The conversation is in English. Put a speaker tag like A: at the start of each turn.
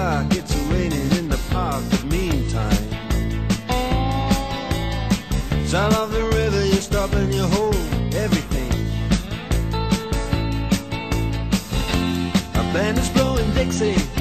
A: dark, it's raining in the park, but meantime. Sound of the river, you stop and you hold everything. A band is blowing Dixie.